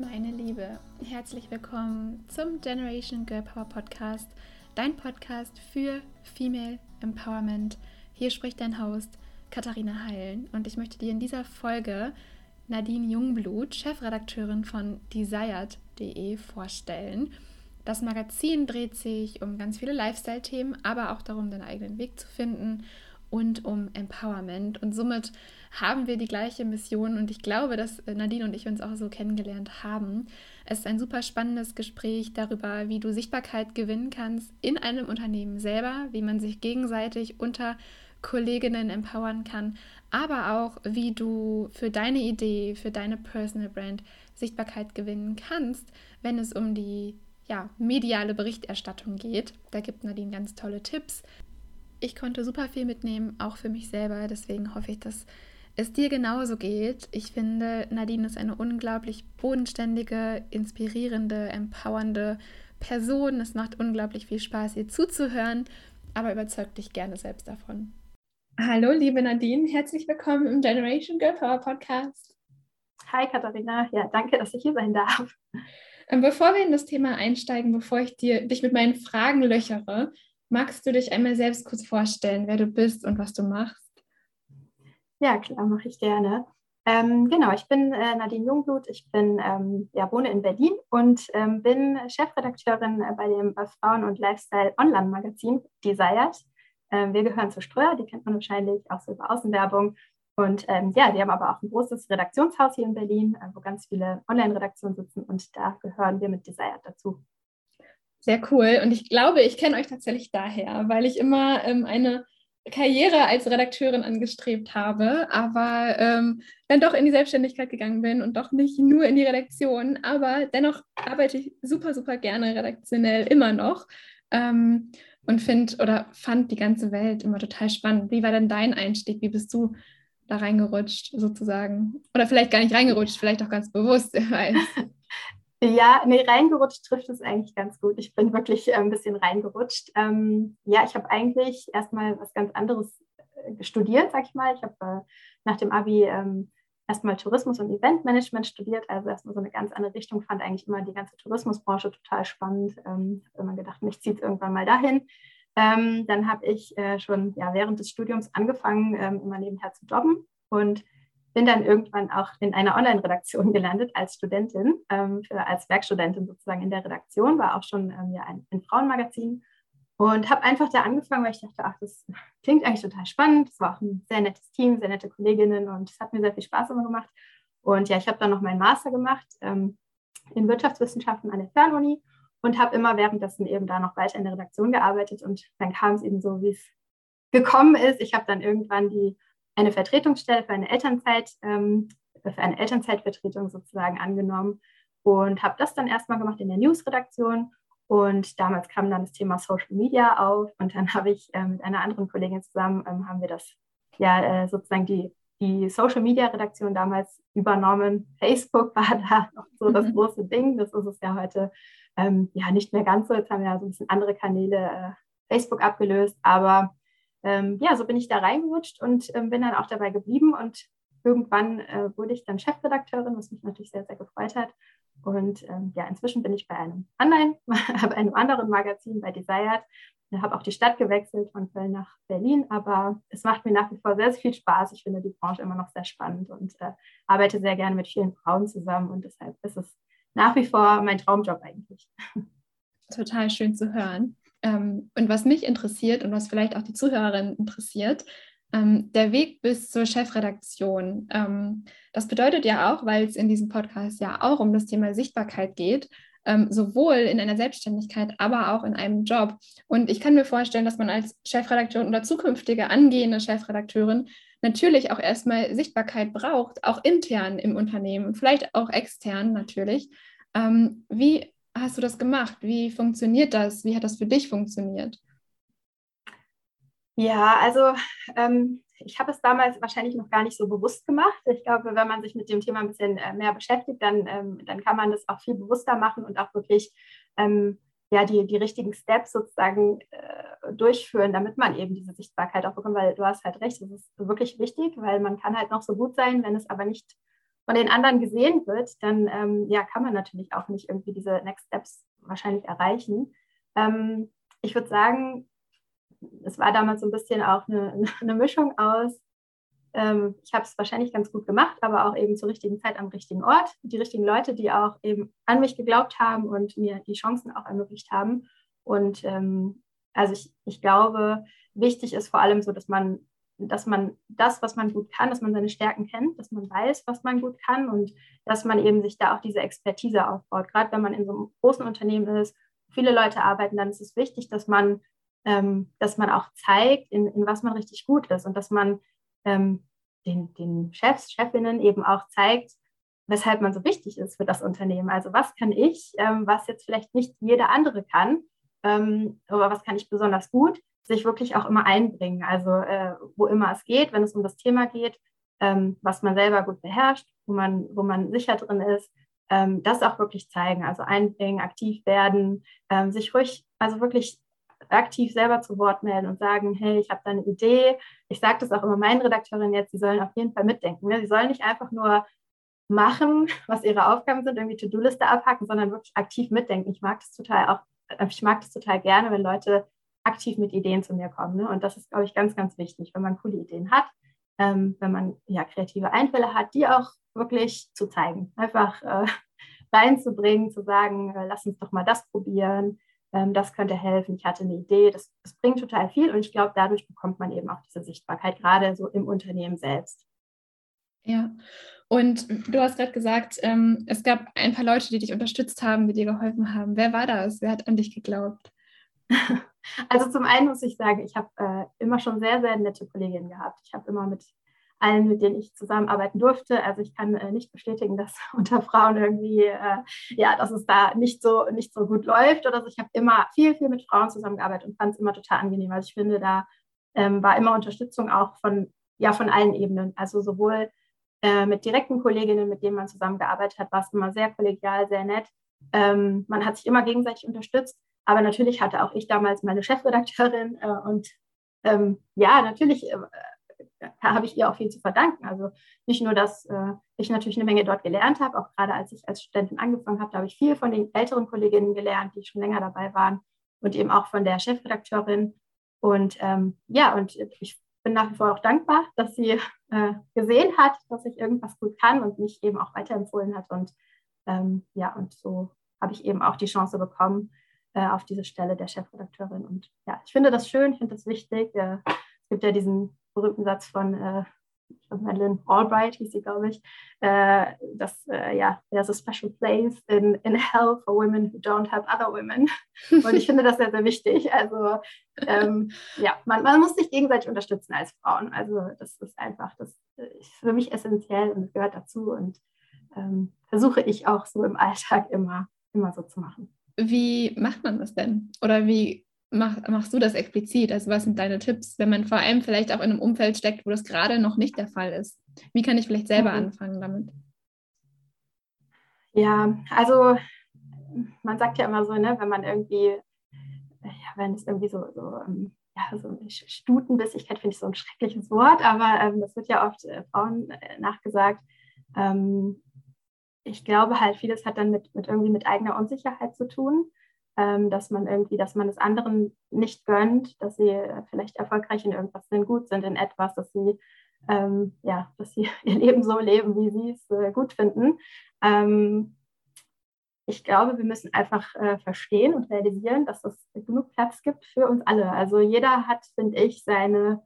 Meine Liebe, herzlich willkommen zum Generation Girl Power Podcast, dein Podcast für Female Empowerment. Hier spricht dein Host Katharina Heilen und ich möchte dir in dieser Folge Nadine Jungblut, Chefredakteurin von Desired.de, vorstellen. Das Magazin dreht sich um ganz viele Lifestyle-Themen, aber auch darum, deinen eigenen Weg zu finden und um Empowerment. Und somit haben wir die gleiche Mission und ich glaube, dass Nadine und ich uns auch so kennengelernt haben. Es ist ein super spannendes Gespräch darüber, wie du Sichtbarkeit gewinnen kannst in einem Unternehmen selber, wie man sich gegenseitig unter Kolleginnen empowern kann, aber auch wie du für deine Idee, für deine Personal Brand Sichtbarkeit gewinnen kannst, wenn es um die ja, mediale Berichterstattung geht. Da gibt Nadine ganz tolle Tipps. Ich konnte super viel mitnehmen, auch für mich selber. Deswegen hoffe ich, dass es dir genauso geht. Ich finde, Nadine ist eine unglaublich bodenständige, inspirierende, empowernde Person. Es macht unglaublich viel Spaß, ihr zuzuhören, aber überzeugt dich gerne selbst davon. Hallo, liebe Nadine, herzlich willkommen im Generation Girl Power Podcast. Hi, Katharina. Ja, danke, dass ich hier sein darf. Ähm, bevor wir in das Thema einsteigen, bevor ich dir, dich mit meinen Fragen löchere, magst du dich einmal selbst kurz vorstellen, wer du bist und was du machst? Ja, klar, mache ich gerne. Ähm, genau, ich bin äh, Nadine Jungblut, ich bin, ähm, ja, wohne in Berlin und ähm, bin Chefredakteurin bei dem Frauen- und Lifestyle-Online-Magazin Desired. Ähm, wir gehören zu Ströer, die kennt man wahrscheinlich auch so über Außenwerbung. Und ähm, ja, die haben aber auch ein großes Redaktionshaus hier in Berlin, äh, wo ganz viele Online-Redaktionen sitzen und da gehören wir mit Desired dazu. Sehr cool. Und ich glaube, ich kenne euch tatsächlich daher, weil ich immer ähm, eine Karriere als Redakteurin angestrebt habe, aber ähm, dann doch in die Selbstständigkeit gegangen bin und doch nicht nur in die Redaktion. Aber dennoch arbeite ich super, super gerne redaktionell immer noch ähm, und finde oder fand die ganze Welt immer total spannend. Wie war denn dein Einstieg? Wie bist du da reingerutscht sozusagen? Oder vielleicht gar nicht reingerutscht, vielleicht auch ganz bewusst. Ja, nee, reingerutscht trifft es eigentlich ganz gut. Ich bin wirklich äh, ein bisschen reingerutscht. Ähm, ja, ich habe eigentlich erstmal was ganz anderes äh, studiert, sag ich mal. Ich habe äh, nach dem Abi ähm, erstmal Tourismus und Eventmanagement studiert, also erstmal so eine ganz andere Richtung, fand eigentlich immer die ganze Tourismusbranche total spannend. Ähm, habe immer gedacht, mich zieht es irgendwann mal dahin. Ähm, dann habe ich äh, schon ja, während des Studiums angefangen, ähm, immer nebenher zu jobben und bin dann irgendwann auch in einer Online-Redaktion gelandet als Studentin, ähm, für, als Werkstudentin sozusagen in der Redaktion, war auch schon ähm, ja, ein, ein Frauenmagazin und habe einfach da angefangen, weil ich dachte, ach, das klingt eigentlich total spannend. Es war auch ein sehr nettes Team, sehr nette Kolleginnen und es hat mir sehr viel Spaß immer gemacht. Und ja, ich habe dann noch meinen Master gemacht ähm, in Wirtschaftswissenschaften an der Fernuni und habe immer währenddessen eben da noch weiter in der Redaktion gearbeitet. Und dann kam es eben so, wie es gekommen ist. Ich habe dann irgendwann die eine Vertretungsstelle für eine Elternzeit, ähm, für eine Elternzeitvertretung sozusagen angenommen und habe das dann erstmal gemacht in der Newsredaktion. Und damals kam dann das Thema Social Media auf und dann habe ich äh, mit einer anderen Kollegin zusammen, ähm, haben wir das ja äh, sozusagen die, die Social Media Redaktion damals übernommen. Facebook war da noch so das mhm. große Ding, das ist es ja heute ähm, ja nicht mehr ganz so. Jetzt haben wir ja so ein bisschen andere Kanäle äh, Facebook abgelöst, aber ähm, ja, so bin ich da reingerutscht und ähm, bin dann auch dabei geblieben und irgendwann äh, wurde ich dann Chefredakteurin, was mich natürlich sehr, sehr gefreut hat. Und ähm, ja, inzwischen bin ich bei einem anderen, bei einem anderen Magazin, bei Desired. Ich habe auch die Stadt gewechselt von Köln nach Berlin, aber es macht mir nach wie vor sehr, sehr viel Spaß. Ich finde die Branche immer noch sehr spannend und äh, arbeite sehr gerne mit vielen Frauen zusammen und deshalb ist es nach wie vor mein Traumjob eigentlich. Total schön zu hören. Ähm, und was mich interessiert und was vielleicht auch die Zuhörerin interessiert, ähm, der Weg bis zur Chefredaktion. Ähm, das bedeutet ja auch, weil es in diesem Podcast ja auch um das Thema Sichtbarkeit geht, sowohl in einer Selbstständigkeit, aber auch in einem Job. Und ich kann mir vorstellen, dass man als Chefredakteurin oder zukünftige angehende Chefredakteurin natürlich auch erstmal Sichtbarkeit braucht, auch intern im Unternehmen, vielleicht auch extern natürlich. wie hast du das gemacht? Wie funktioniert das? Wie hat das für dich funktioniert? Ja, also ähm, ich habe es damals wahrscheinlich noch gar nicht so bewusst gemacht. Ich glaube, wenn man sich mit dem Thema ein bisschen äh, mehr beschäftigt, dann, ähm, dann kann man das auch viel bewusster machen und auch wirklich ähm, ja, die, die richtigen Steps sozusagen äh, durchführen, damit man eben diese Sichtbarkeit auch bekommt, weil du hast halt recht, das ist wirklich wichtig, weil man kann halt noch so gut sein, wenn es aber nicht von den anderen gesehen wird, dann ähm, ja, kann man natürlich auch nicht irgendwie diese Next Steps wahrscheinlich erreichen. Ähm, ich würde sagen, es war damals so ein bisschen auch eine, eine Mischung aus, ähm, ich habe es wahrscheinlich ganz gut gemacht, aber auch eben zur richtigen Zeit am richtigen Ort. Die richtigen Leute, die auch eben an mich geglaubt haben und mir die Chancen auch ermöglicht haben. Und ähm, also ich, ich glaube, wichtig ist vor allem so, dass man, dass man das, was man gut kann, dass man seine Stärken kennt, dass man weiß, was man gut kann und dass man eben sich da auch diese Expertise aufbaut. Gerade wenn man in so einem großen Unternehmen ist, viele Leute arbeiten, dann ist es wichtig, dass man, ähm, dass man auch zeigt, in, in was man richtig gut ist und dass man ähm, den, den Chefs, Chefinnen eben auch zeigt, weshalb man so wichtig ist für das Unternehmen. Also was kann ich, ähm, was jetzt vielleicht nicht jeder andere kann, ähm, aber was kann ich besonders gut, sich wirklich auch immer einbringen. Also äh, wo immer es geht, wenn es um das Thema geht, ähm, was man selber gut beherrscht, wo man, wo man sicher drin ist, ähm, das auch wirklich zeigen. Also einbringen, aktiv werden, ähm, sich ruhig, also wirklich aktiv selber zu Wort melden und sagen, hey, ich habe da eine Idee. Ich sage das auch immer meinen Redakteurinnen jetzt, sie sollen auf jeden Fall mitdenken. Ne? Sie sollen nicht einfach nur machen, was ihre Aufgaben sind, irgendwie To-Do-Liste abhacken, sondern wirklich aktiv mitdenken. Ich mag das total auch, ich mag das total gerne, wenn Leute aktiv mit Ideen zu mir kommen. Ne? Und das ist, glaube ich, ganz, ganz wichtig, wenn man coole Ideen hat, ähm, wenn man ja kreative Einfälle hat, die auch wirklich zu zeigen. Einfach äh, reinzubringen, zu sagen, äh, lass uns doch mal das probieren ähm, das könnte helfen, ich hatte eine Idee, das, das bringt total viel und ich glaube, dadurch bekommt man eben auch diese Sichtbarkeit, gerade so im Unternehmen selbst. Ja, und du hast gerade gesagt, ähm, es gab ein paar Leute, die dich unterstützt haben, die dir geholfen haben. Wer war das? Wer hat an dich geglaubt? Also zum einen muss ich sagen, ich habe äh, immer schon sehr, sehr nette Kolleginnen gehabt. Ich habe immer mit allen, mit denen ich zusammenarbeiten durfte. Also ich kann äh, nicht bestätigen, dass unter Frauen irgendwie, äh, ja, dass es da nicht so, nicht so gut läuft oder so. Ich habe immer viel, viel mit Frauen zusammengearbeitet und fand es immer total angenehm. Also ich finde, da ähm, war immer Unterstützung auch von, ja, von allen Ebenen. Also sowohl äh, mit direkten Kolleginnen, mit denen man zusammengearbeitet hat, war es immer sehr kollegial, sehr nett. Ähm, man hat sich immer gegenseitig unterstützt. Aber natürlich hatte auch ich damals meine Chefredakteurin äh, und ähm, ja, natürlich äh, habe ich ihr auch viel zu verdanken. Also nicht nur, dass äh, ich natürlich eine Menge dort gelernt habe, auch gerade als ich als Studentin angefangen habe, da habe ich viel von den älteren Kolleginnen gelernt, die schon länger dabei waren und eben auch von der Chefredakteurin. Und ähm, ja, und ich bin nach wie vor auch dankbar, dass sie äh, gesehen hat, dass ich irgendwas gut kann und mich eben auch weiterempfohlen hat. Und ähm, ja, und so habe ich eben auch die Chance bekommen äh, auf diese Stelle der Chefredakteurin. Und ja, ich finde das schön, ich finde das wichtig. Äh, es gibt ja diesen berühmten Satz von äh, Madeleine Albright, hieß sie, glaube ich, äh, dass, äh, ja, there's a special place in, in hell for women who don't have other women. Und ich finde das sehr, sehr wichtig. Also, ähm, ja, man, man muss sich gegenseitig unterstützen als Frauen. Also, das ist einfach, das ist für mich essentiell und gehört dazu und ähm, versuche ich auch so im Alltag immer, immer so zu machen. Wie macht man das denn? Oder wie mach, machst du das explizit? Also was sind deine Tipps, wenn man vor allem vielleicht auch in einem Umfeld steckt, wo das gerade noch nicht der Fall ist? Wie kann ich vielleicht selber mhm. anfangen damit? Ja, also man sagt ja immer so, ne, wenn man irgendwie, ja, wenn es irgendwie so, so ähm, ja, so Stutenbissigkeit finde ich so ein schreckliches Wort, aber ähm, das wird ja oft äh, Frauen äh, nachgesagt. Ähm, ich glaube halt, vieles hat dann mit, mit irgendwie mit eigener Unsicherheit zu tun dass man irgendwie, dass man es anderen nicht gönnt, dass sie vielleicht erfolgreich in irgendwas sind, gut sind in etwas, dass sie ähm, ja, dass sie ihr Leben so leben, wie sie es äh, gut finden. Ähm, ich glaube, wir müssen einfach äh, verstehen und realisieren, dass es genug Platz gibt für uns alle. Also jeder hat, finde ich, seine,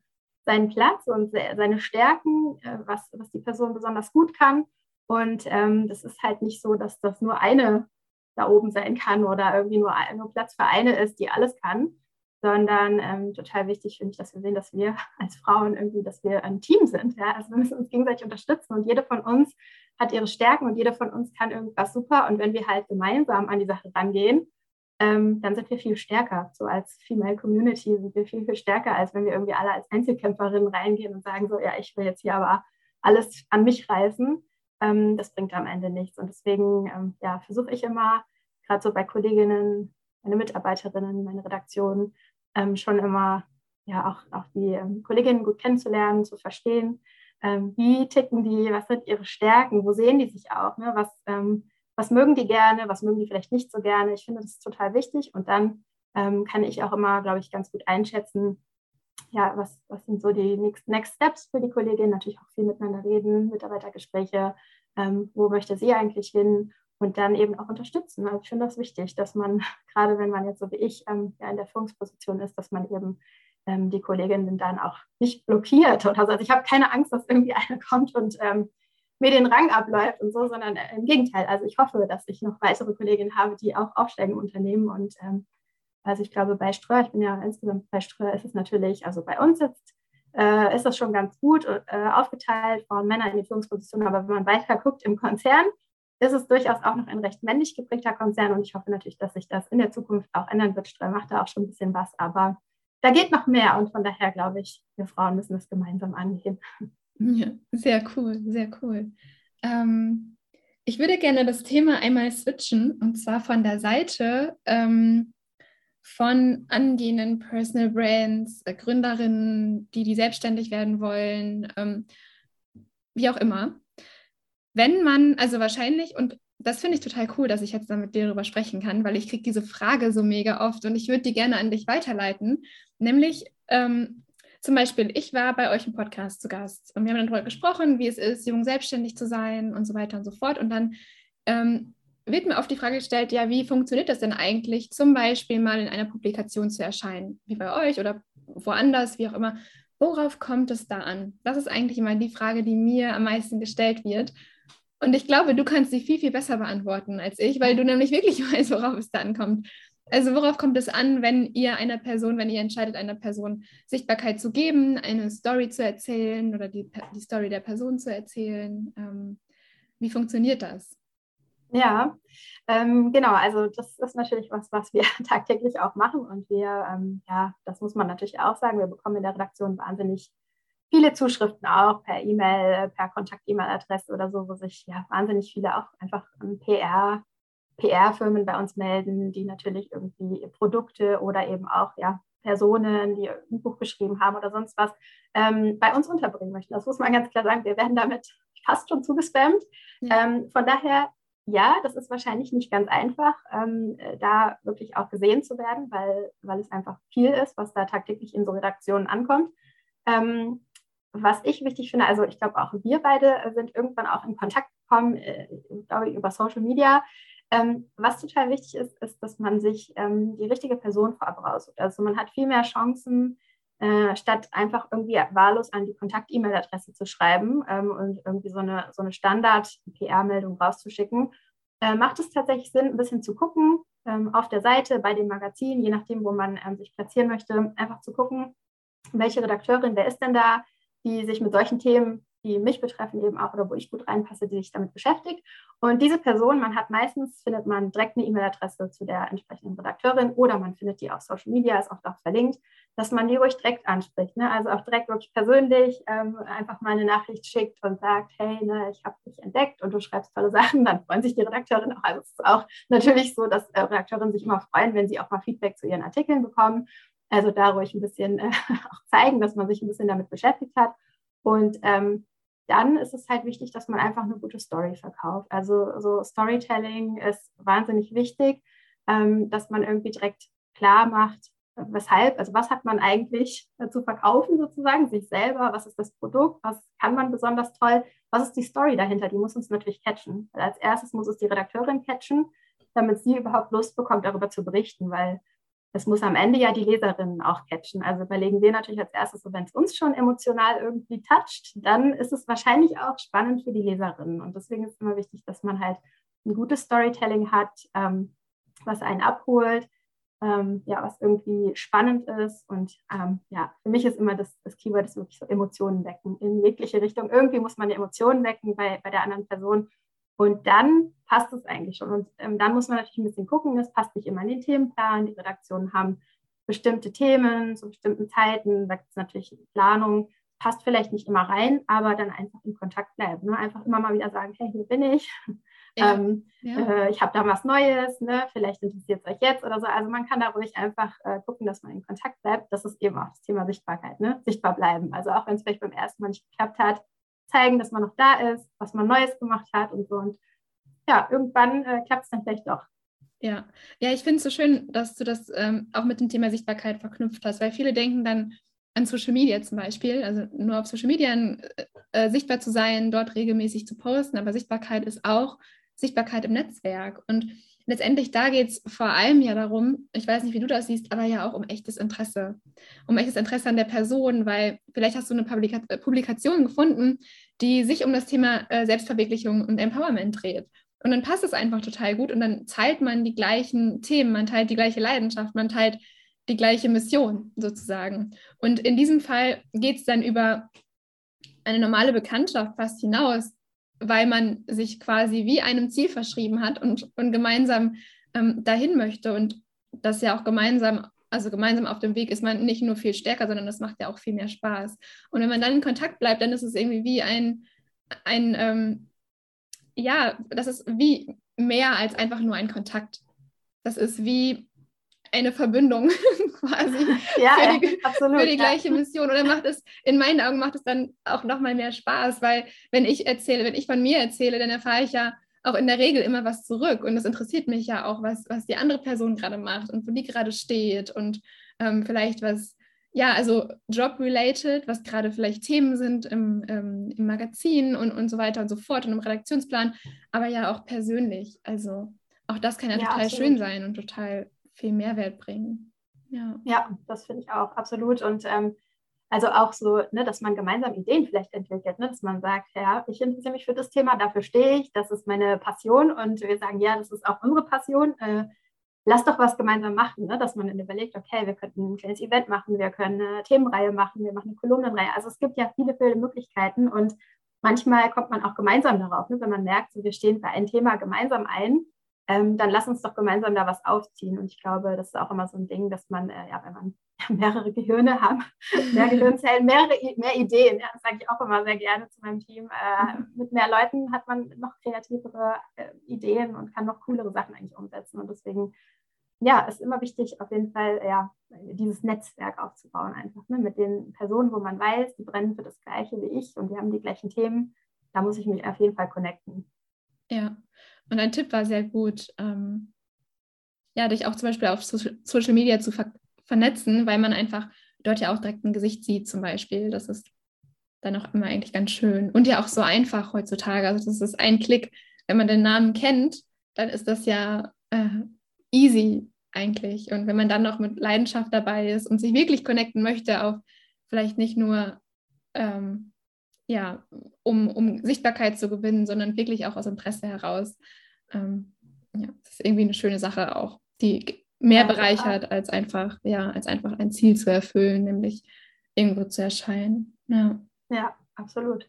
seinen Platz und seine Stärken, äh, was, was die Person besonders gut kann. Und ähm, das ist halt nicht so, dass das nur eine da oben sein kann oder irgendwie nur, nur Platz für eine ist, die alles kann, sondern ähm, total wichtig finde ich, dass wir sehen, dass wir als Frauen irgendwie, dass wir ein Team sind. Ja? Also wir müssen uns gegenseitig unterstützen und jede von uns hat ihre Stärken und jede von uns kann irgendwas super. Und wenn wir halt gemeinsam an die Sache rangehen, ähm, dann sind wir viel stärker. So als Female Community sind wir viel, viel stärker, als wenn wir irgendwie alle als Einzelkämpferinnen reingehen und sagen so, ja, ich will jetzt hier aber alles an mich reißen ähm, das bringt am Ende nichts. Und deswegen ähm, ja, versuche ich immer, gerade so bei Kolleginnen, meine Mitarbeiterinnen, meine Redaktion, ähm, schon immer ja auch, auch die ähm, Kolleginnen gut kennenzulernen, zu verstehen, ähm, wie ticken die, was sind ihre Stärken, wo sehen die sich auch, ne? was, ähm, was mögen die gerne, was mögen die vielleicht nicht so gerne. Ich finde das ist total wichtig und dann kann ich auch immer, glaube ich, ganz gut einschätzen, ja, was, was sind so die Next, Next Steps für die Kollegin, natürlich auch viel miteinander reden, Mitarbeitergespräche, ähm, wo möchte sie eigentlich hin und dann eben auch unterstützen. Also ich finde das wichtig, dass man, gerade wenn man jetzt so wie ich ähm, ja, in der Führungsposition ist, dass man eben ähm, die Kolleginnen dann auch nicht blockiert oder so. Also ich habe keine Angst, dass irgendwie einer kommt und ähm, mir den Rang abläuft und so, sondern äh, im Gegenteil. Also ich hoffe, dass ich noch weitere Kolleginnen habe, die auch aufsteigen im Unternehmen und ähm, also ich glaube, bei Ströer, ich bin ja insgesamt bei Ströer, ist es natürlich, also bei uns jetzt äh, ist das schon ganz gut äh, aufgeteilt, Frauen Männer in die Führungsposition, aber wenn man weiter guckt im Konzern, ist es durchaus auch noch ein recht männlich geprägter Konzern und ich hoffe natürlich, dass sich das in der Zukunft auch ändern wird. Ströer macht da auch schon ein bisschen was, aber da geht noch mehr und von daher glaube ich, wir Frauen müssen das gemeinsam angehen. Ja, sehr cool, sehr cool. Ähm, ich würde gerne das Thema einmal switchen und zwar von der Seite ähm, von angehenden Personal Brands, äh, Gründerinnen, die, die selbstständig werden wollen, ähm, wie auch immer. Wenn man, also wahrscheinlich, und das finde ich total cool, dass ich jetzt damit mit dir darüber sprechen kann, weil ich kriege diese Frage so mega oft und ich würde die gerne an dich weiterleiten. Nämlich ähm, zum Beispiel, ich war bei euch im Podcast zu Gast und wir haben dann darüber gesprochen, wie es ist, jung selbstständig zu sein und so weiter und so fort. Und dann ähm, wird mir oft die Frage gestellt, ja, wie funktioniert das denn eigentlich, zum Beispiel mal in einer Publikation zu erscheinen, wie bei euch oder woanders, wie auch immer. Worauf kommt es da an? Das ist eigentlich immer die Frage, die mir am meisten gestellt wird. Und ich glaube, du kannst sie viel, viel besser beantworten als ich, weil du nämlich wirklich weißt, worauf es da ankommt. Also worauf kommt es an, wenn ihr einer Person, wenn ihr entscheidet, einer Person Sichtbarkeit zu geben, eine Story zu erzählen oder die, die Story der Person zu erzählen? Ähm, wie funktioniert das? Ja, ähm, genau. Also das ist natürlich was, was wir tagtäglich auch machen. Und wir, ähm, ja, das muss man natürlich auch sagen, wir bekommen in der Redaktion wahnsinnig viele Zuschriften auch per E-Mail, per Kontakt-E-Mail-Adresse oder so, wo sich ja wahnsinnig viele auch einfach PR, PR-Firmen bei uns melden, die natürlich irgendwie Produkte oder eben auch ja, Personen, die ein Buch geschrieben haben oder sonst was, ähm, bei uns unterbringen möchten. Das muss man ganz klar sagen. Wir werden damit fast schon zugespammt. Ja. Ähm, von daher ja, das ist wahrscheinlich nicht ganz einfach, ähm, äh, da wirklich auch gesehen zu werden, weil, weil es einfach viel ist, was da tagtäglich in so Redaktionen ankommt. Ähm, was ich wichtig finde, also ich glaube auch wir beide sind irgendwann auch in Kontakt gekommen, äh, glaube ich, über Social Media. Ähm, was total wichtig ist, ist, dass man sich ähm, die richtige Person vorab raussucht. Also man hat viel mehr Chancen, äh, statt einfach irgendwie wahllos an die Kontakt-E-Mail-Adresse zu schreiben ähm, und irgendwie so eine, so eine Standard-PR-Meldung rauszuschicken, äh, macht es tatsächlich Sinn, ein bisschen zu gucken ähm, auf der Seite, bei den Magazinen, je nachdem, wo man ähm, sich platzieren möchte, einfach zu gucken, welche Redakteurin, wer ist denn da, die sich mit solchen Themen die mich betreffen eben auch oder wo ich gut reinpasse, die sich damit beschäftigt. Und diese Person, man hat meistens, findet man direkt eine E-Mail-Adresse zu der entsprechenden Redakteurin oder man findet die auf Social Media, ist auch verlinkt, dass man die ruhig direkt anspricht. Ne? Also auch direkt wirklich persönlich ähm, einfach mal eine Nachricht schickt und sagt, hey, ne, ich habe dich entdeckt und du schreibst tolle Sachen, dann freuen sich die Redakteurin auch. Also es ist auch natürlich so, dass äh, Redakteurinnen sich immer freuen, wenn sie auch mal Feedback zu ihren Artikeln bekommen. Also da ruhig ein bisschen äh, auch zeigen, dass man sich ein bisschen damit beschäftigt hat. Und ähm, dann ist es halt wichtig, dass man einfach eine gute Story verkauft. Also so Storytelling ist wahnsinnig wichtig, ähm, dass man irgendwie direkt klar macht, weshalb, also was hat man eigentlich zu verkaufen sozusagen, sich selber, was ist das Produkt, was kann man besonders toll, was ist die Story dahinter, die muss uns natürlich catchen. Weil als erstes muss es die Redakteurin catchen, damit sie überhaupt Lust bekommt, darüber zu berichten, weil es muss am Ende ja die Leserinnen auch catchen. Also überlegen wir natürlich als erstes, so wenn es uns schon emotional irgendwie toucht, dann ist es wahrscheinlich auch spannend für die Leserinnen. Und deswegen ist es immer wichtig, dass man halt ein gutes Storytelling hat, ähm, was einen abholt, ähm, ja, was irgendwie spannend ist. Und ähm, ja, für mich ist immer das, das Keyword ist wirklich so Emotionen wecken in jegliche Richtung. Irgendwie muss man die Emotionen wecken bei, bei der anderen Person. Und dann passt es eigentlich schon. Und ähm, dann muss man natürlich ein bisschen gucken, das passt nicht immer in den Themenplan. Die Redaktionen haben bestimmte Themen zu bestimmten Zeiten. Da gibt es natürlich Planung, passt vielleicht nicht immer rein, aber dann einfach in Kontakt bleiben. Ne? Einfach immer mal wieder sagen, hey, hier bin ich. Ja, ähm, ja. Äh, ich habe da was Neues, ne? vielleicht interessiert es euch jetzt oder so. Also man kann da ruhig einfach äh, gucken, dass man in Kontakt bleibt. Das ist eben auch das Thema Sichtbarkeit, ne? sichtbar bleiben. Also auch wenn es vielleicht beim ersten Mal nicht geklappt hat, zeigen, dass man noch da ist, was man Neues gemacht hat und so. Und ja, irgendwann äh, klappt es dann vielleicht doch. Ja, ja, ich finde es so schön, dass du das ähm, auch mit dem Thema Sichtbarkeit verknüpft hast, weil viele denken dann an Social Media zum Beispiel, also nur auf Social Media äh, äh, sichtbar zu sein, dort regelmäßig zu posten, aber Sichtbarkeit ist auch Sichtbarkeit im Netzwerk. Und letztendlich da geht es vor allem ja darum, ich weiß nicht, wie du das siehst, aber ja auch um echtes Interesse. Um echtes Interesse an der Person, weil vielleicht hast du eine Publika äh, Publikation gefunden, die sich um das Thema äh, Selbstverwirklichung und Empowerment dreht. Und dann passt es einfach total gut und dann teilt man die gleichen Themen, man teilt die gleiche Leidenschaft, man teilt die gleiche Mission sozusagen. Und in diesem Fall geht es dann über eine normale Bekanntschaft fast hinaus, weil man sich quasi wie einem Ziel verschrieben hat und, und gemeinsam ähm, dahin möchte und das ja auch gemeinsam, also gemeinsam auf dem Weg ist man nicht nur viel stärker, sondern das macht ja auch viel mehr Spaß. Und wenn man dann in Kontakt bleibt, dann ist es irgendwie wie ein, ein ähm, ja, das ist wie mehr als einfach nur ein Kontakt. Das ist wie eine Verbindung quasi ja, für, die, absolut, für die gleiche ja. Mission. Oder macht es, in meinen Augen macht es dann auch nochmal mehr Spaß, weil wenn ich erzähle, wenn ich von mir erzähle, dann erfahre ich ja auch in der Regel immer was zurück. Und es interessiert mich ja auch, was, was die andere Person gerade macht und wo die gerade steht und ähm, vielleicht was, ja, also job-related, was gerade vielleicht Themen sind im, ähm, im Magazin und, und so weiter und so fort und im Redaktionsplan, aber ja auch persönlich. Also auch das kann ja, ja total absolut. schön sein und total viel Mehrwert bringen. Ja, ja das finde ich auch, absolut. Und ähm, also auch so, ne, dass man gemeinsam Ideen vielleicht entwickelt, ne, dass man sagt, ja, ich interessiere mich für das Thema, dafür stehe ich, das ist meine Passion und wir sagen, ja, das ist auch unsere Passion. Äh, lass doch was gemeinsam machen, ne? dass man dann überlegt, okay, wir könnten ein kleines Event machen, wir können eine Themenreihe machen, wir machen eine Kolumnenreihe. Also es gibt ja viele, viele Möglichkeiten und manchmal kommt man auch gemeinsam darauf, ne? wenn man merkt, so, wir stehen für ein Thema gemeinsam ein ähm, dann lass uns doch gemeinsam da was aufziehen. Und ich glaube, das ist auch immer so ein Ding, dass man, äh, ja, wenn man mehrere Gehirne hat, mehr Gehirnzellen, mehrere, mehr Ideen, ja, das sage ich auch immer sehr gerne zu meinem Team. Äh, mhm. mit mehr Leuten hat man noch kreativere äh, Ideen und kann noch coolere Sachen eigentlich umsetzen. Und deswegen, ja, ist immer wichtig, auf jeden Fall, ja, dieses Netzwerk aufzubauen, einfach ne, mit den Personen, wo man weiß, die brennen für das Gleiche wie ich und wir haben die gleichen Themen. Da muss ich mich auf jeden Fall connecten. Ja, und ein Tipp war sehr gut, ähm, ja, dich auch zum Beispiel auf Social Media zu ver vernetzen, weil man einfach dort ja auch direkt ein Gesicht sieht, zum Beispiel. Das ist dann auch immer eigentlich ganz schön. Und ja auch so einfach heutzutage. Also das ist ein Klick, wenn man den Namen kennt, dann ist das ja äh, easy eigentlich. Und wenn man dann noch mit Leidenschaft dabei ist und sich wirklich connecten möchte, auf vielleicht nicht nur ähm, ja, um, um Sichtbarkeit zu gewinnen, sondern wirklich auch aus Interesse heraus. Ähm, ja, das ist irgendwie eine schöne Sache auch, die mehr ja, bereichert als einfach, ja, als einfach ein Ziel zu erfüllen, nämlich irgendwo zu erscheinen. Ja, ja absolut.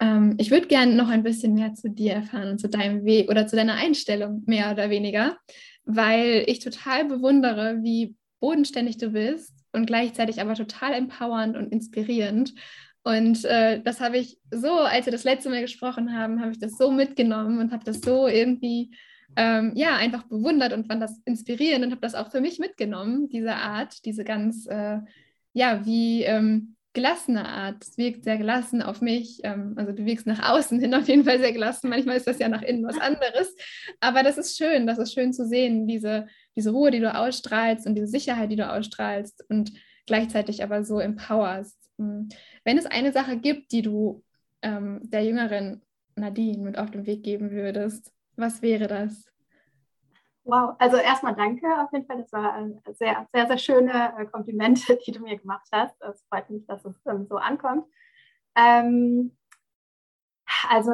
Ähm, ich würde gerne noch ein bisschen mehr zu dir erfahren und zu deinem Weg oder zu deiner Einstellung, mehr oder weniger, weil ich total bewundere, wie bodenständig du bist und gleichzeitig aber total empowernd und inspirierend. Und äh, das habe ich so, als wir das letzte Mal gesprochen haben, habe ich das so mitgenommen und habe das so irgendwie, ähm, ja, einfach bewundert und fand das inspirierend und habe das auch für mich mitgenommen, diese Art, diese ganz, äh, ja, wie ähm, gelassene Art. Es wirkt sehr gelassen auf mich. Ähm, also du wirkst nach außen hin auf jeden Fall sehr gelassen. Manchmal ist das ja nach innen was anderes. Aber das ist schön, das ist schön zu sehen, diese, diese Ruhe, die du ausstrahlst und diese Sicherheit, die du ausstrahlst und gleichzeitig aber so empowerst. Hm. Wenn es eine Sache gibt, die du ähm, der jüngeren Nadine mit auf den Weg geben würdest, was wäre das? Wow, also erstmal danke auf jeden Fall. Das waren sehr, sehr, sehr schöne äh, Komplimente, die du mir gemacht hast. Es freut mich, dass es ähm, so ankommt. Ähm, also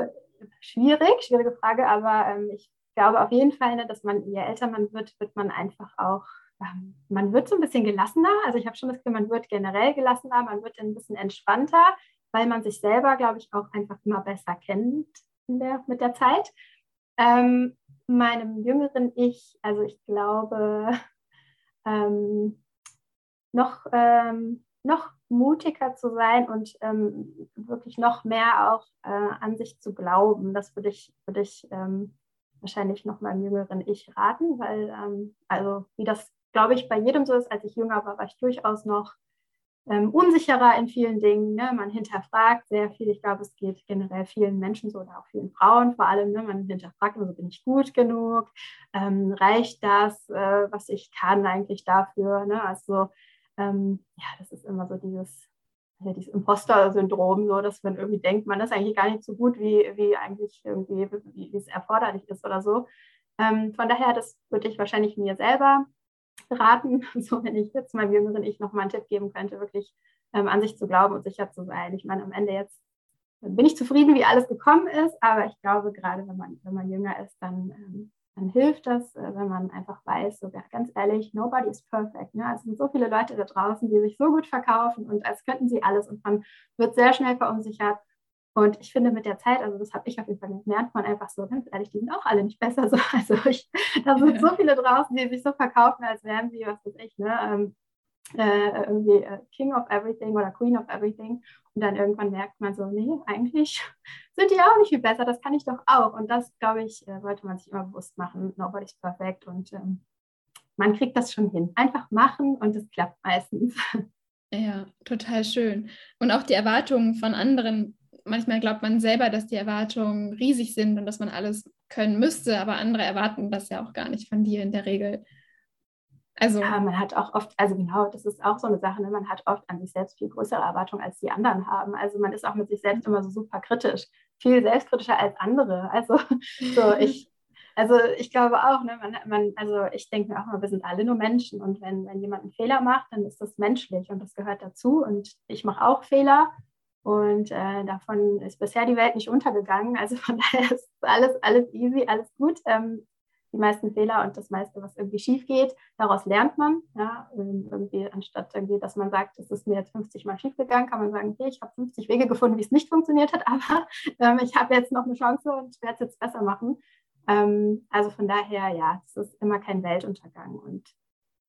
schwierig, schwierige Frage, aber ähm, ich glaube auf jeden Fall, ne, dass man, je älter man wird, wird man einfach auch man wird so ein bisschen gelassener. Also ich habe schon das Gefühl, man wird generell gelassener, man wird ein bisschen entspannter, weil man sich selber, glaube ich, auch einfach immer besser kennt der, mit der Zeit. Ähm, meinem jüngeren Ich, also ich glaube, ähm, noch, ähm, noch mutiger zu sein und ähm, wirklich noch mehr auch äh, an sich zu glauben. Das würde ich, würde ich ähm, wahrscheinlich noch meinem jüngeren Ich raten, weil, ähm, also wie das glaube ich, bei jedem so ist. Als ich jünger war, war ich durchaus noch ähm, unsicherer in vielen Dingen. Ne? Man hinterfragt sehr viel. Ich glaube, es geht generell vielen Menschen so oder auch vielen Frauen vor allem. Ne? Man hinterfragt, also bin ich gut genug? Ähm, reicht das, äh, was ich kann eigentlich dafür? Ne? Also ähm, ja, das ist immer so dieses, ja, dieses Imposter-Syndrom, so dass man irgendwie denkt, man ist eigentlich gar nicht so gut, wie, wie eigentlich irgendwie, wie, wie es erforderlich ist oder so. Ähm, von daher, das würde ich wahrscheinlich mir selber raten, so wenn ich jetzt meinem jüngeren Ich noch mal einen Tipp geben könnte, wirklich ähm, an sich zu glauben und sicher zu sein. Ich meine, am Ende jetzt bin ich zufrieden, wie alles gekommen ist, aber ich glaube, gerade wenn man, wenn man jünger ist, dann, ähm, dann hilft das, äh, wenn man einfach weiß, so ganz ehrlich, nobody is perfect. Ne? Also es sind so viele Leute da draußen, die sich so gut verkaufen und als könnten sie alles und man wird sehr schnell verunsichert und ich finde mit der Zeit, also das habe ich auf jeden Fall gelernt, man einfach so, ganz ehrlich, die sind auch alle nicht besser. So. Also ich, da sind so viele draußen, die sich so verkaufen, als wären sie, was weiß ich, ne, ähm, äh, irgendwie äh, King of Everything oder Queen of Everything. Und dann irgendwann merkt man so, nee, eigentlich sind die auch nicht viel besser, das kann ich doch auch. Und das, glaube ich, äh, sollte man sich immer bewusst machen. Nobody's perfect und ähm, man kriegt das schon hin. Einfach machen und es klappt meistens. Ja, total schön. Und auch die Erwartungen von anderen manchmal glaubt man selber, dass die Erwartungen riesig sind und dass man alles können müsste, aber andere erwarten das ja auch gar nicht von dir in der Regel. Also ja, man hat auch oft, also genau, das ist auch so eine Sache, ne? man hat oft an sich selbst viel größere Erwartungen, als die anderen haben. Also man ist auch mit sich selbst immer so super kritisch, viel selbstkritischer als andere. Also so ich, also ich glaube auch, ne, man, man, also ich denke mir auch immer, wir sind alle nur Menschen und wenn, wenn jemand einen Fehler macht, dann ist das menschlich und das gehört dazu und ich mache auch Fehler und äh, davon ist bisher die Welt nicht untergegangen. Also von daher ist alles, alles easy, alles gut. Ähm, die meisten Fehler und das meiste, was irgendwie schief geht, daraus lernt man. Ja, ähm, irgendwie, anstatt irgendwie, dass man sagt, es ist mir jetzt 50 Mal schief gegangen, kann man sagen, okay, ich habe 50 Wege gefunden, wie es nicht funktioniert hat, aber ähm, ich habe jetzt noch eine Chance und werde es jetzt besser machen. Ähm, also von daher, ja, es ist immer kein Weltuntergang. Und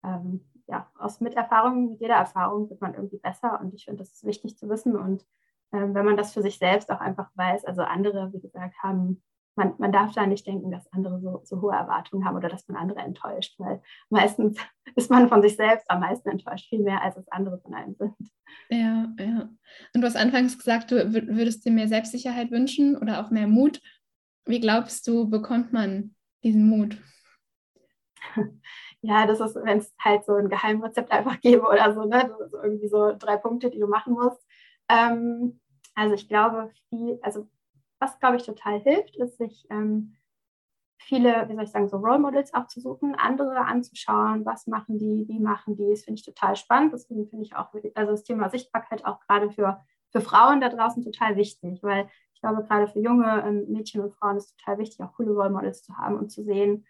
ähm, ja, aus mit Erfahrung, mit jeder Erfahrung wird man irgendwie besser und ich finde, das ist wichtig zu wissen und wenn man das für sich selbst auch einfach weiß. Also andere, wie gesagt, haben, man, man darf da nicht denken, dass andere so, so hohe Erwartungen haben oder dass man andere enttäuscht, weil meistens ist man von sich selbst am meisten enttäuscht, viel mehr als es andere von einem sind. Ja, ja. Und du hast anfangs gesagt, du würdest dir mehr Selbstsicherheit wünschen oder auch mehr Mut. Wie glaubst du, bekommt man diesen Mut? Ja, das ist, wenn es halt so ein Geheimrezept einfach gäbe oder so, ne? so irgendwie so drei Punkte, die du machen musst. Ähm, also ich glaube, viel, also was glaube ich total hilft, ist sich ähm, viele, wie soll ich sagen, so Role Models auch zu suchen, andere anzuschauen, was machen die, wie machen die, das finde ich total spannend. Deswegen finde ich auch, also das Thema Sichtbarkeit auch gerade für, für Frauen da draußen total wichtig, weil ich glaube, gerade für junge ähm, Mädchen und Frauen ist total wichtig, auch coole Role Models zu haben und zu sehen,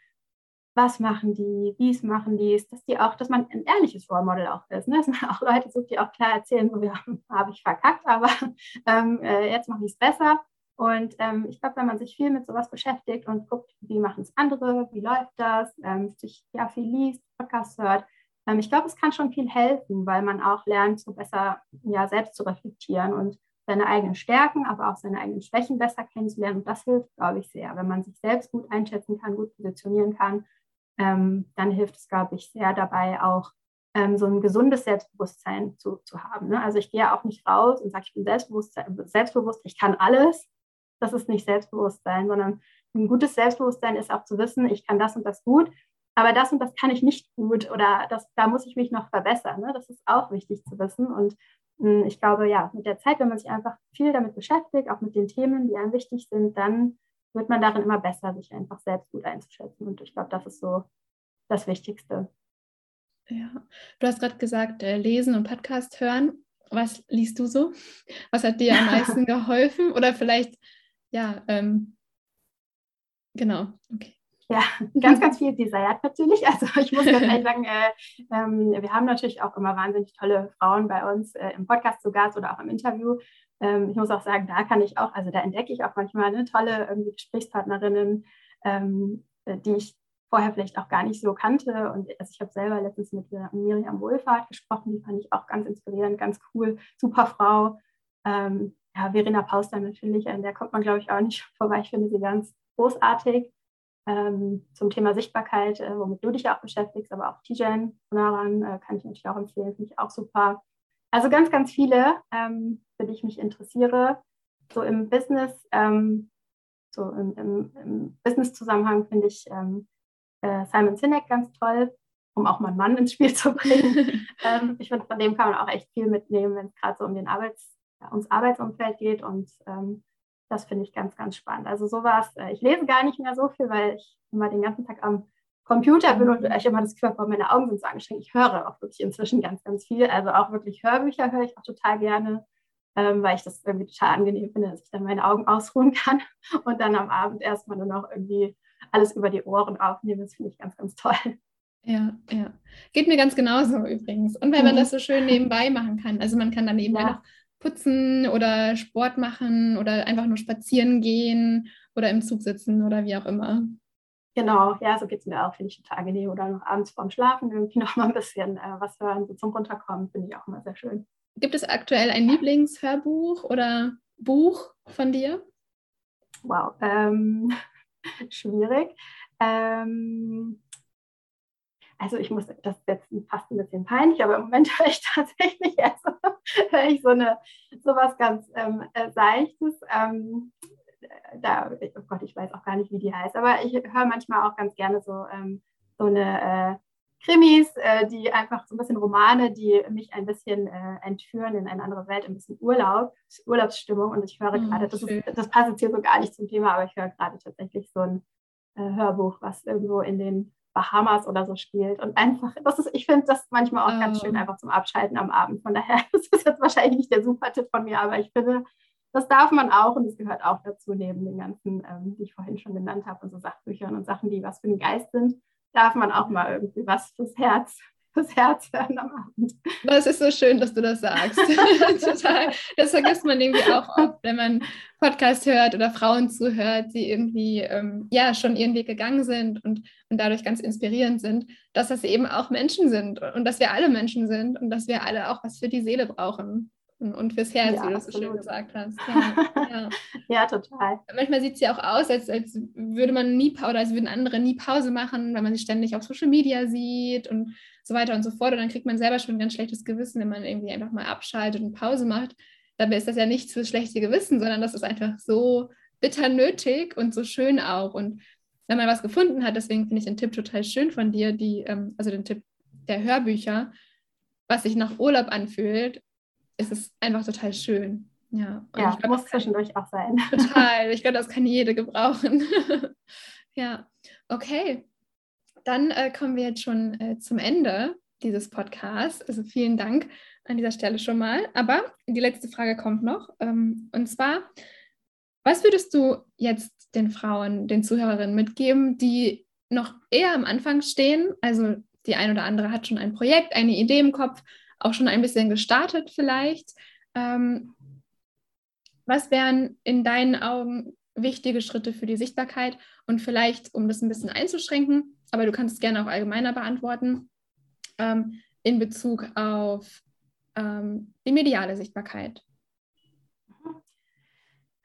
was machen die, wie es machen die, ist, dass die auch, dass man ein ehrliches Role Model auch ist. Ne? Dass man auch Leute sucht, die auch klar erzählen, so ja, habe ich verkackt, aber ähm, äh, jetzt mache ich es besser. Und ähm, ich glaube, wenn man sich viel mit sowas beschäftigt und guckt, wie machen es andere, wie läuft das, ähm, sich ja viel liest, Podcasts hört, ähm, ich glaube, es kann schon viel helfen, weil man auch lernt, so besser ja selbst zu reflektieren und seine eigenen Stärken, aber auch seine eigenen Schwächen besser kennenzulernen. Und das hilft, glaube ich, sehr, wenn man sich selbst gut einschätzen kann, gut positionieren kann ähm, dann hilft es, glaube ich, sehr dabei, auch ähm, so ein gesundes Selbstbewusstsein zu, zu haben. Ne? Also ich gehe auch nicht raus und sage, ich bin selbstbewusst, ich kann alles. Das ist nicht Selbstbewusstsein, sondern ein gutes Selbstbewusstsein ist auch zu wissen, ich kann das und das gut, aber das und das kann ich nicht gut oder das, da muss ich mich noch verbessern. Ne? Das ist auch wichtig zu wissen. Und hm, ich glaube, ja, mit der Zeit, wenn man sich einfach viel damit beschäftigt, auch mit den Themen, die einem wichtig sind, dann wird man darin immer besser, sich einfach selbst gut einzuschätzen. Und ich glaube, das ist so das Wichtigste. Ja, du hast gerade gesagt, äh, lesen und Podcast hören. Was liest du so? Was hat dir am meisten geholfen? Oder vielleicht, ja, ähm, genau, okay. Ja, ganz, ganz viel Desired natürlich. Also ich muss ganz ehrlich sagen, äh, äh, wir haben natürlich auch immer wahnsinnig tolle Frauen bei uns äh, im Podcast zu Gast oder auch im Interview. Ähm, ich muss auch sagen, da kann ich auch, also da entdecke ich auch manchmal eine tolle irgendwie Gesprächspartnerinnen, ähm, äh, die ich vorher vielleicht auch gar nicht so kannte. Und also ich habe selber letztens mit Miriam Wohlfahrt gesprochen, die fand ich auch ganz inspirierend, ganz cool, super Frau. Ähm, ja, Verena Pauster natürlich, an der kommt man, glaube ich, auch nicht vorbei. Ich finde sie ganz großartig. Ähm, zum Thema Sichtbarkeit, äh, womit du dich auch beschäftigst, aber auch Tijen von daran äh, kann ich natürlich auch empfehlen, finde ich auch super. Also ganz, ganz viele, ähm, für die ich mich interessiere. So im Business, ähm, so im, im, im Business-Zusammenhang finde ich ähm, äh, Simon Sinek ganz toll, um auch mal einen Mann ins Spiel zu bringen. ähm, ich finde, von dem kann man auch echt viel mitnehmen, wenn es gerade so um den Arbeits, ja, ums Arbeitsumfeld geht. Und ähm, das finde ich ganz, ganz spannend. Also sowas, äh, ich lese gar nicht mehr so viel, weil ich immer den ganzen Tag am Computer und ich immer das Gefühl meine Augen sind so angestrengt. Ich höre auch wirklich inzwischen ganz, ganz viel. Also auch wirklich Hörbücher höre ich auch total gerne, ähm, weil ich das irgendwie total angenehm finde, dass ich dann meine Augen ausruhen kann und dann am Abend erstmal nur noch irgendwie alles über die Ohren aufnehme. Das finde ich ganz, ganz toll. Ja, ja. Geht mir ganz genauso übrigens. Und weil man mhm. das so schön nebenbei machen kann. Also man kann dann nebenbei ja. noch putzen oder Sport machen oder einfach nur spazieren gehen oder im Zug sitzen oder wie auch immer. Genau, ja, so geht es mir auch, finde ich total angenehm. Oder noch abends vorm Schlafen irgendwie noch mal ein bisschen äh, was hören, so zum Runterkommen, finde ich auch immer sehr schön. Gibt es aktuell ein Lieblingshörbuch oder Buch von dir? Wow, ähm, schwierig. Ähm, also ich muss, das ist jetzt fast ein bisschen peinlich, aber im Moment höre ich tatsächlich höre ich so, eine, so was ganz ähm, äh, Seichtes. Ähm, da, oh Gott, ich weiß auch gar nicht, wie die heißt, aber ich höre manchmal auch ganz gerne so, ähm, so eine äh, Krimis, äh, die einfach so ein bisschen Romane, die mich ein bisschen äh, entführen in eine andere Welt, ein bisschen Urlaub, Urlaubsstimmung. Und ich höre mhm, gerade, das, das, passt jetzt hier so gar nicht zum Thema, aber ich höre gerade tatsächlich so ein äh, Hörbuch, was irgendwo in den Bahamas oder so spielt. Und einfach, das ist, ich finde das manchmal auch ganz schön, oh. einfach zum Abschalten am Abend. Von daher, das ist jetzt wahrscheinlich nicht der super Tipp von mir, aber ich finde, das darf man auch und es gehört auch dazu, neben den ganzen, ähm, die ich vorhin schon genannt habe, und so Sachbüchern und Sachen, die was für den Geist sind, darf man auch mal irgendwie was fürs Herz das Herz hören am Abend. Das ist so schön, dass du das sagst. Total. Das vergisst man irgendwie auch oft, wenn man Podcast hört oder Frauen zuhört, die irgendwie ähm, ja schon ihren Weg gegangen sind und, und dadurch ganz inspirierend sind, dass das eben auch Menschen sind und dass wir alle Menschen sind und dass wir alle auch was für die Seele brauchen und fürs Herz, ja, wie du es so schön gesagt hast. Ja, ja. ja total. Manchmal sieht es ja auch aus, als, als würde man nie oder als würden andere nie Pause machen, weil man sich ständig auf Social Media sieht und so weiter und so fort. Und dann kriegt man selber schon ein ganz schlechtes Gewissen, wenn man irgendwie einfach mal abschaltet und Pause macht. Dabei ist das ja nichts fürs schlechte Gewissen, sondern das ist einfach so bitter nötig und so schön auch. Und wenn man was gefunden hat, deswegen finde ich den Tipp total schön von dir, die, ähm, also den Tipp der Hörbücher, was sich nach Urlaub anfühlt, ist es einfach total schön. Ja, und ja glaub, muss zwischendurch auch sein. Total. Ich glaube, das kann jede gebrauchen. ja, okay. Dann äh, kommen wir jetzt schon äh, zum Ende dieses Podcasts. Also vielen Dank an dieser Stelle schon mal. Aber die letzte Frage kommt noch. Ähm, und zwar, was würdest du jetzt den Frauen, den Zuhörerinnen mitgeben, die noch eher am Anfang stehen? Also die ein oder andere hat schon ein Projekt, eine Idee im Kopf, auch schon ein bisschen gestartet vielleicht. Ähm, was wären in deinen Augen wichtige Schritte für die Sichtbarkeit? Und vielleicht, um das ein bisschen einzuschränken, aber du kannst es gerne auch allgemeiner beantworten, ähm, in Bezug auf ähm, die mediale Sichtbarkeit.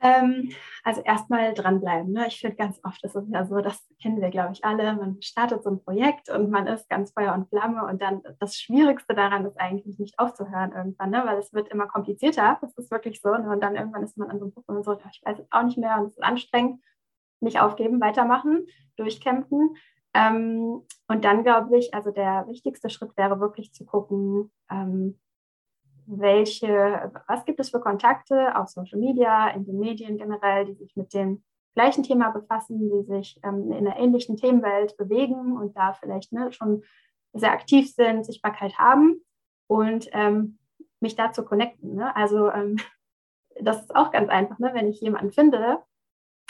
Ähm, also erstmal dranbleiben. Ne? Ich finde ganz oft ist es ja so, das kennen wir, glaube ich, alle. Man startet so ein Projekt und man ist ganz Feuer und Flamme und dann das Schwierigste daran ist eigentlich nicht aufzuhören irgendwann, ne? weil es wird immer komplizierter. Das ist wirklich so. Ne? Und dann irgendwann ist man an so einem Punkt und so, ich weiß es auch nicht mehr und es ist anstrengend. Nicht aufgeben, weitermachen, durchkämpfen. Ähm, und dann glaube ich, also der wichtigste Schritt wäre wirklich zu gucken, ähm, welche, was gibt es für Kontakte auf Social Media, in den Medien generell, die sich mit dem gleichen Thema befassen, die sich ähm, in einer ähnlichen Themenwelt bewegen und da vielleicht ne, schon sehr aktiv sind, Sichtbarkeit haben und ähm, mich dazu connecten. Ne? Also ähm, das ist auch ganz einfach, ne? wenn ich jemanden finde,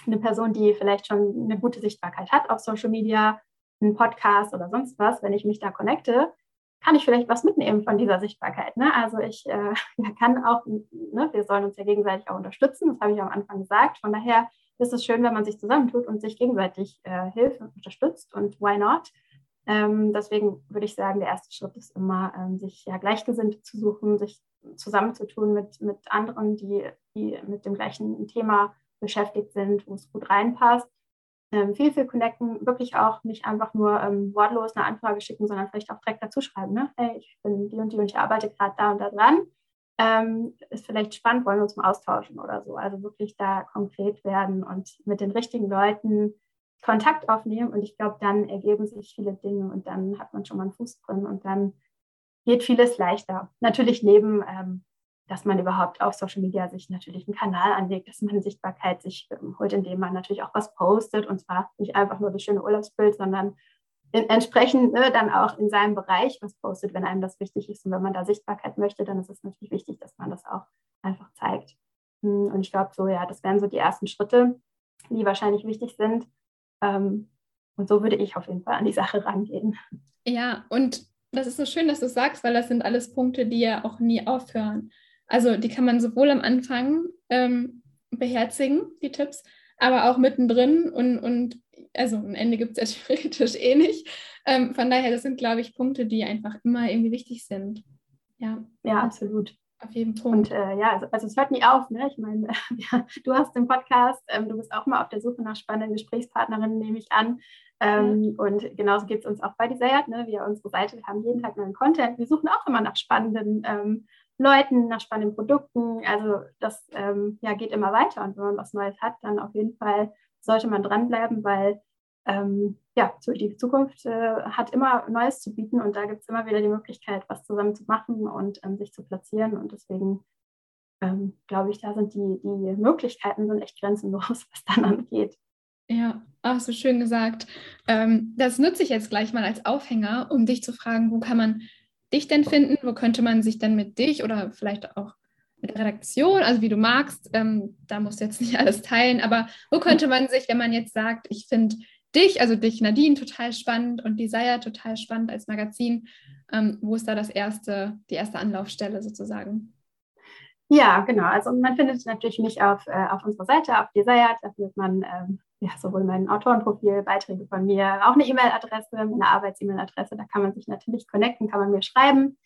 eine Person, die vielleicht schon eine gute Sichtbarkeit hat auf Social Media, einen Podcast oder sonst was, wenn ich mich da connecte, kann ich vielleicht was mitnehmen von dieser Sichtbarkeit. Ne? Also ich äh, kann auch, ne, wir sollen uns ja gegenseitig auch unterstützen, das habe ich am Anfang gesagt. Von daher ist es schön, wenn man sich zusammentut und sich gegenseitig äh, hilft und unterstützt und why not? Ähm, deswegen würde ich sagen, der erste Schritt ist immer, ähm, sich ja Gleichgesinnte zu suchen, sich zusammenzutun mit, mit anderen, die, die mit dem gleichen Thema beschäftigt sind, wo es gut reinpasst ähm, viel, viel connecten, wirklich auch nicht einfach nur ähm, wortlos eine Anfrage schicken, sondern vielleicht auch direkt dazu schreiben, ne? hey, ich bin die und die und ich arbeite gerade da und da dran. ähm, ist vielleicht spannend, wollen wir uns mal austauschen oder so. Also wirklich da konkret werden und mit den richtigen Leuten Kontakt aufnehmen. Und ich glaube, dann ergeben sich viele Dinge und dann hat man schon mal einen Fuß drin und dann geht vieles leichter. Natürlich neben, ähm, dass man überhaupt auf Social Media sich natürlich einen Kanal anlegt, dass man Sichtbarkeit sich ähm, holt, indem man natürlich auch was postet und zwar nicht einfach nur das schöne Urlaubsbild, sondern in, entsprechend ne, dann auch in seinem Bereich was postet, wenn einem das wichtig ist. Und wenn man da Sichtbarkeit möchte, dann ist es natürlich wichtig, dass man das auch einfach zeigt. Hm, und ich glaube, so, ja, das wären so die ersten Schritte, die wahrscheinlich wichtig sind. Ähm, und so würde ich auf jeden Fall an die Sache rangehen. Ja, und das ist so schön, dass du sagst, weil das sind alles Punkte, die ja auch nie aufhören. Also die kann man sowohl am Anfang ähm, beherzigen, die Tipps, aber auch mittendrin und, und also ein Ende gibt es ja theoretisch eh nicht. Ähm, von daher, das sind, glaube ich, Punkte, die einfach immer irgendwie wichtig sind. Ja, ja absolut. Auf jeden Punkt. Und äh, ja, also, also, es hört nie auf. Ne? Ich meine, ja, du hast den Podcast, ähm, du bist auch mal auf der Suche nach spannenden Gesprächspartnerinnen, nehme ich an. Ähm, ja. Und genauso geht es uns auch bei Desire. Ne? Wir unsere Seite, wir haben jeden Tag neuen Content. Wir suchen auch immer nach spannenden ähm, Leuten, nach spannenden Produkten. Also das ähm, ja, geht immer weiter. Und wenn man was Neues hat, dann auf jeden Fall sollte man dranbleiben, weil ähm, ja, die Zukunft äh, hat immer Neues zu bieten und da gibt es immer wieder die Möglichkeit, was zusammen zu machen und ähm, sich zu platzieren. Und deswegen ähm, glaube ich, da sind die, die Möglichkeiten sind echt grenzenlos, was dann angeht. Ja, ach, so schön gesagt. Ähm, das nutze ich jetzt gleich mal als Aufhänger, um dich zu fragen, wo kann man dich denn finden? Wo könnte man sich denn mit dich oder vielleicht auch mit der Redaktion, also wie du magst, ähm, da musst du jetzt nicht alles teilen, aber wo könnte man sich, wenn man jetzt sagt, ich finde dich, also dich Nadine total spannend und Desire total spannend als Magazin, ähm, wo ist da das erste, die erste Anlaufstelle sozusagen? Ja, genau. Also man findet natürlich mich auf, äh, auf unserer Seite, auf Desire, da findet man ähm, ja, sowohl mein Autorenprofil, Beiträge von mir, auch eine E-Mail-Adresse, meine Arbeits-E-Mail-Adresse, da kann man sich natürlich connecten, kann man mir schreiben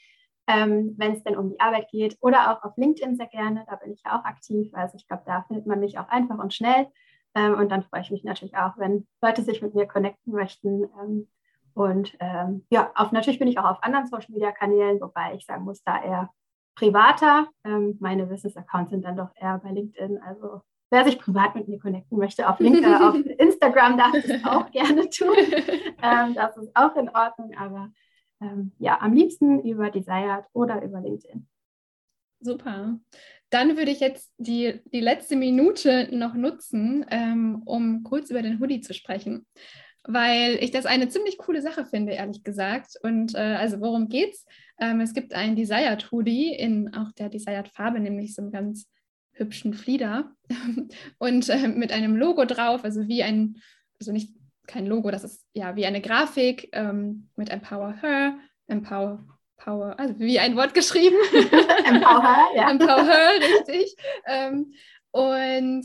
ähm, wenn es denn um die Arbeit geht. Oder auch auf LinkedIn sehr gerne, da bin ich ja auch aktiv. Also ich glaube, da findet man mich auch einfach und schnell. Ähm, und dann freue ich mich natürlich auch, wenn Leute sich mit mir connecten möchten. Ähm, und ähm, ja, auf, natürlich bin ich auch auf anderen Social-Media-Kanälen, wobei ich sagen muss, da eher privater. Ähm, meine Business-Accounts sind dann doch eher bei LinkedIn. Also wer sich privat mit mir connecten möchte, auf, LinkedIn, auf Instagram darf es auch gerne tun. Ähm, das ist auch in Ordnung, aber ähm, ja, am liebsten über Desired oder über LinkedIn. Super. Dann würde ich jetzt die, die letzte Minute noch nutzen, ähm, um kurz über den Hoodie zu sprechen, weil ich das eine ziemlich coole Sache finde, ehrlich gesagt. Und äh, also worum geht's? Ähm, es gibt einen Desired Hoodie in auch der Desired Farbe, nämlich so einem ganz hübschen Flieder und äh, mit einem Logo drauf, also wie ein, also nicht kein Logo, das ist ja wie eine Grafik ähm, mit Empower Her, Empower, Power, also wie ein Wort geschrieben. Empower, ja. Empower Her, richtig. Ähm, und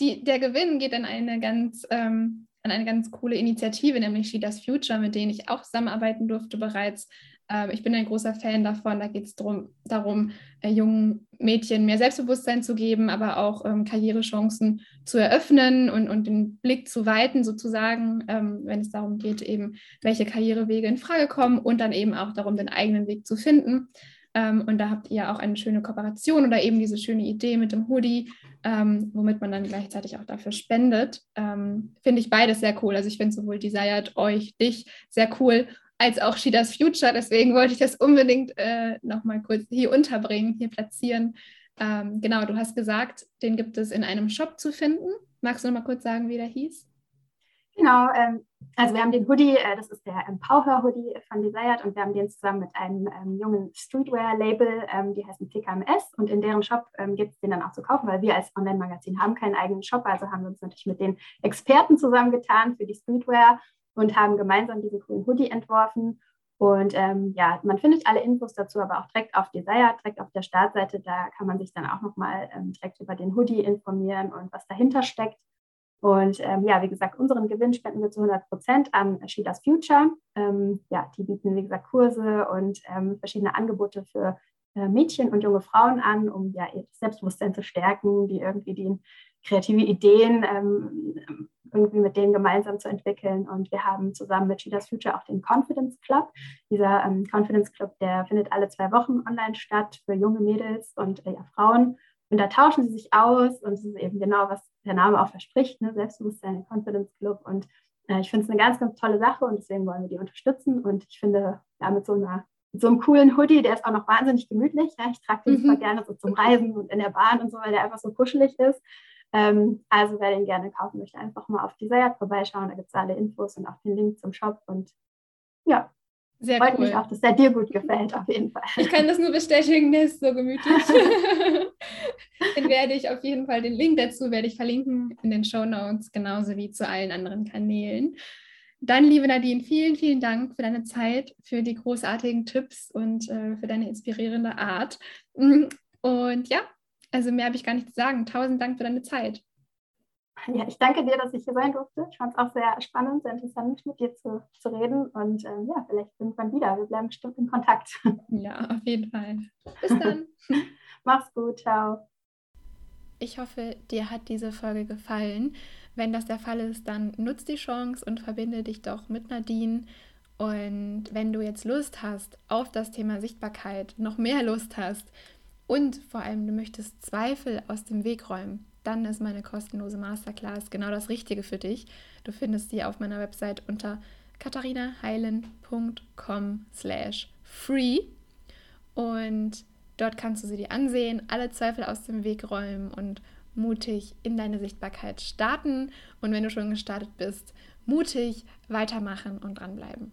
die, der Gewinn geht an eine ganz ähm, an eine ganz coole Initiative, nämlich She Does Future, mit denen ich auch zusammenarbeiten durfte bereits. Ähm, ich bin ein großer Fan davon. Da geht es darum, äh, jungen Mädchen mehr Selbstbewusstsein zu geben, aber auch ähm, Karrierechancen zu eröffnen und, und den Blick zu weiten, sozusagen, ähm, wenn es darum geht, eben, welche Karrierewege in Frage kommen und dann eben auch darum, den eigenen Weg zu finden. Ähm, und da habt ihr auch eine schöne Kooperation oder eben diese schöne Idee mit dem Hoodie, ähm, womit man dann gleichzeitig auch dafür spendet. Ähm, finde ich beides sehr cool. Also ich finde sowohl Desired, euch, dich sehr cool als auch She Does Future. Deswegen wollte ich das unbedingt äh, nochmal kurz hier unterbringen, hier platzieren. Ähm, genau, du hast gesagt, den gibt es in einem Shop zu finden. Magst du noch mal kurz sagen, wie der hieß? Genau, ähm, also wir haben den Hoodie, äh, das ist der Empower Hoodie von Desired und wir haben den zusammen mit einem ähm, jungen Streetwear-Label, ähm, die heißen TKMS und in deren Shop ähm, gibt es den dann auch zu kaufen, weil wir als Online-Magazin haben keinen eigenen Shop, also haben wir uns natürlich mit den Experten zusammengetan für die Streetwear und haben gemeinsam diesen coolen Hoodie entworfen. Und ähm, ja, man findet alle Infos dazu, aber auch direkt auf Desire, direkt auf der Startseite. Da kann man sich dann auch nochmal ähm, direkt über den Hoodie informieren und was dahinter steckt. Und ähm, ja, wie gesagt, unseren Gewinn spenden wir zu 100 Prozent an Shidas Future. Ähm, ja, die bieten, wie gesagt, Kurse und ähm, verschiedene Angebote für äh, Mädchen und junge Frauen an, um ja ihr Selbstbewusstsein zu stärken, die irgendwie die kreative Ideen ähm, irgendwie mit denen gemeinsam zu entwickeln. Und wir haben zusammen mit Cheetahs Future auch den Confidence Club. Dieser ähm, Confidence Club, der findet alle zwei Wochen online statt für junge Mädels und äh, ja, Frauen. Und da tauschen sie sich aus und es ist eben genau, was der Name auch verspricht, ne? Selbstbewusstsein, Confidence Club. Und äh, ich finde es eine ganz, ganz tolle Sache und deswegen wollen wir die unterstützen. Und ich finde, ja, mit so einer mit so einem coolen Hoodie, der ist auch noch wahnsinnig gemütlich. Ja? Ich trage den mhm. super gerne so zum Reisen und in der Bahn und so, weil der einfach so kuschelig ist. Ähm, also wer den gerne kaufen möchte, einfach mal auf die Seite vorbeischauen. Da gibt es alle Infos und auch den Link zum Shop. Und ja, sehr freut cool. mich auch, dass der dir gut gefällt, auf jeden Fall. Ich kann das nur bestätigen, der ist so gemütlich. den werde ich auf jeden Fall, den Link dazu werde ich verlinken in den Show Notes, genauso wie zu allen anderen Kanälen. Dann, liebe Nadine, vielen, vielen Dank für deine Zeit, für die großartigen Tipps und äh, für deine inspirierende Art. Und ja, also mehr habe ich gar nicht zu sagen. Tausend Dank für deine Zeit. Ja, ich danke dir, dass ich hier sein durfte. Ich fand es auch sehr spannend, sehr interessant, mit dir zu, zu reden. Und ähm, ja, vielleicht irgendwann wieder. Wir bleiben bestimmt in Kontakt. Ja, auf jeden Fall. Bis dann. Mach's gut. Ciao. Ich hoffe, dir hat diese Folge gefallen. Wenn das der Fall ist, dann nutz die Chance und verbinde dich doch mit Nadine. Und wenn du jetzt Lust hast auf das Thema Sichtbarkeit, noch mehr Lust hast und vor allem du möchtest Zweifel aus dem Weg räumen, dann ist meine kostenlose Masterclass genau das Richtige für dich. Du findest sie auf meiner Website unter katharinaheilen.com slash free und dort kannst du sie dir ansehen, alle Zweifel aus dem Weg räumen und mutig in deine Sichtbarkeit starten und wenn du schon gestartet bist, mutig weitermachen und dranbleiben.